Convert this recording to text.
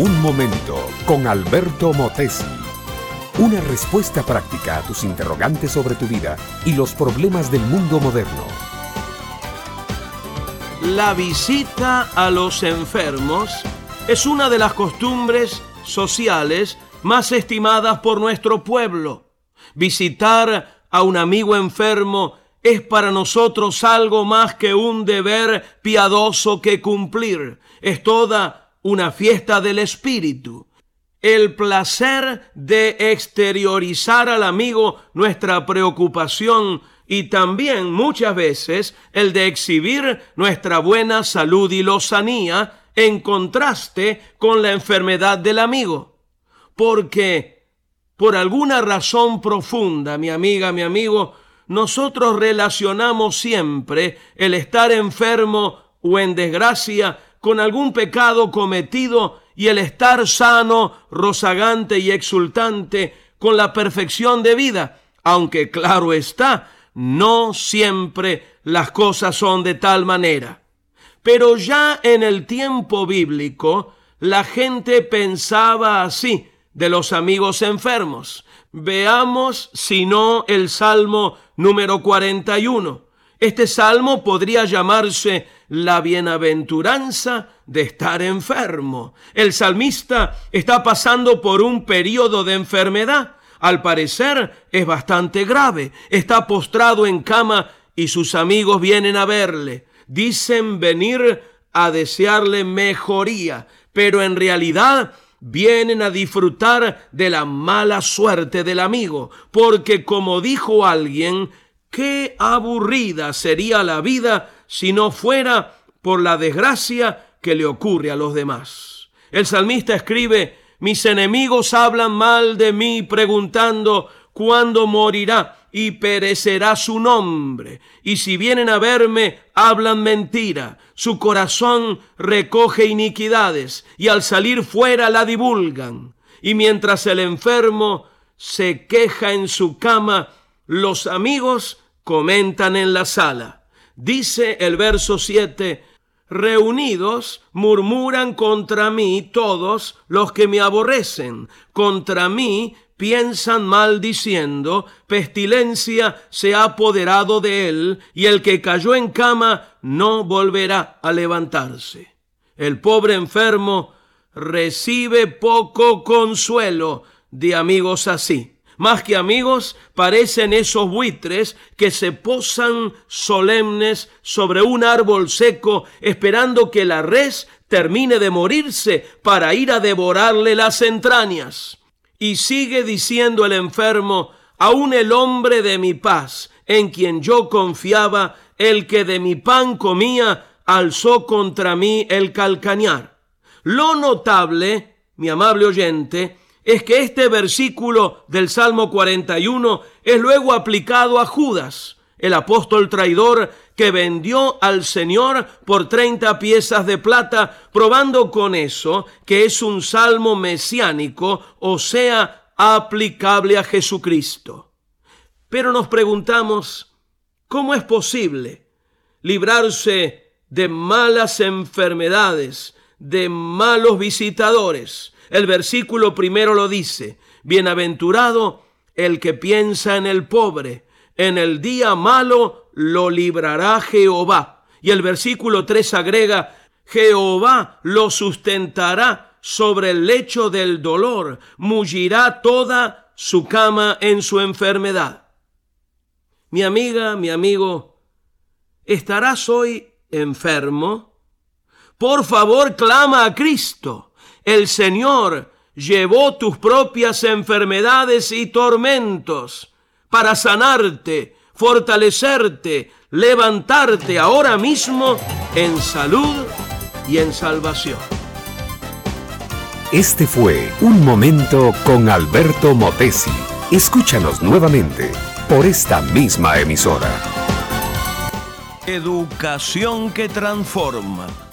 Un momento con Alberto Motesi. Una respuesta práctica a tus interrogantes sobre tu vida y los problemas del mundo moderno. La visita a los enfermos es una de las costumbres sociales más estimadas por nuestro pueblo. Visitar a un amigo enfermo es para nosotros algo más que un deber piadoso que cumplir. Es toda una fiesta del espíritu. El placer de exteriorizar al amigo nuestra preocupación y también muchas veces el de exhibir nuestra buena salud y lozanía en contraste con la enfermedad del amigo. Porque por alguna razón profunda, mi amiga, mi amigo, nosotros relacionamos siempre el estar enfermo o en desgracia con algún pecado cometido y el estar sano, rozagante y exultante con la perfección de vida, aunque claro está, no siempre las cosas son de tal manera. Pero ya en el tiempo bíblico, la gente pensaba así de los amigos enfermos. Veamos si no el Salmo número 41. Este salmo podría llamarse la bienaventuranza de estar enfermo. El salmista está pasando por un periodo de enfermedad. Al parecer es bastante grave. Está postrado en cama y sus amigos vienen a verle. Dicen venir a desearle mejoría, pero en realidad vienen a disfrutar de la mala suerte del amigo, porque como dijo alguien, Qué aburrida sería la vida si no fuera por la desgracia que le ocurre a los demás. El salmista escribe, mis enemigos hablan mal de mí preguntando cuándo morirá y perecerá su nombre. Y si vienen a verme, hablan mentira. Su corazón recoge iniquidades y al salir fuera la divulgan. Y mientras el enfermo se queja en su cama, los amigos comentan en la sala. Dice el verso 7, reunidos murmuran contra mí todos los que me aborrecen, contra mí piensan mal diciendo, pestilencia se ha apoderado de él, y el que cayó en cama no volverá a levantarse. El pobre enfermo recibe poco consuelo de amigos así. Más que amigos, parecen esos buitres que se posan solemnes sobre un árbol seco esperando que la res termine de morirse para ir a devorarle las entrañas. Y sigue diciendo el enfermo, aún el hombre de mi paz, en quien yo confiaba, el que de mi pan comía, alzó contra mí el calcañar. Lo notable, mi amable oyente, es que este versículo del Salmo 41 es luego aplicado a Judas, el apóstol traidor que vendió al Señor por 30 piezas de plata, probando con eso que es un salmo mesiánico, o sea, aplicable a Jesucristo. Pero nos preguntamos, ¿cómo es posible librarse de malas enfermedades, de malos visitadores? El versículo primero lo dice, bienaventurado el que piensa en el pobre, en el día malo lo librará Jehová. Y el versículo 3 agrega, Jehová lo sustentará sobre el lecho del dolor, mullirá toda su cama en su enfermedad. Mi amiga, mi amigo, ¿estarás hoy enfermo? Por favor, clama a Cristo el Señor llevó tus propias enfermedades y tormentos para sanarte, fortalecerte, levantarte ahora mismo en salud y en salvación. Este fue Un Momento con Alberto Motesi. Escúchanos nuevamente por esta misma emisora. Educación que transforma.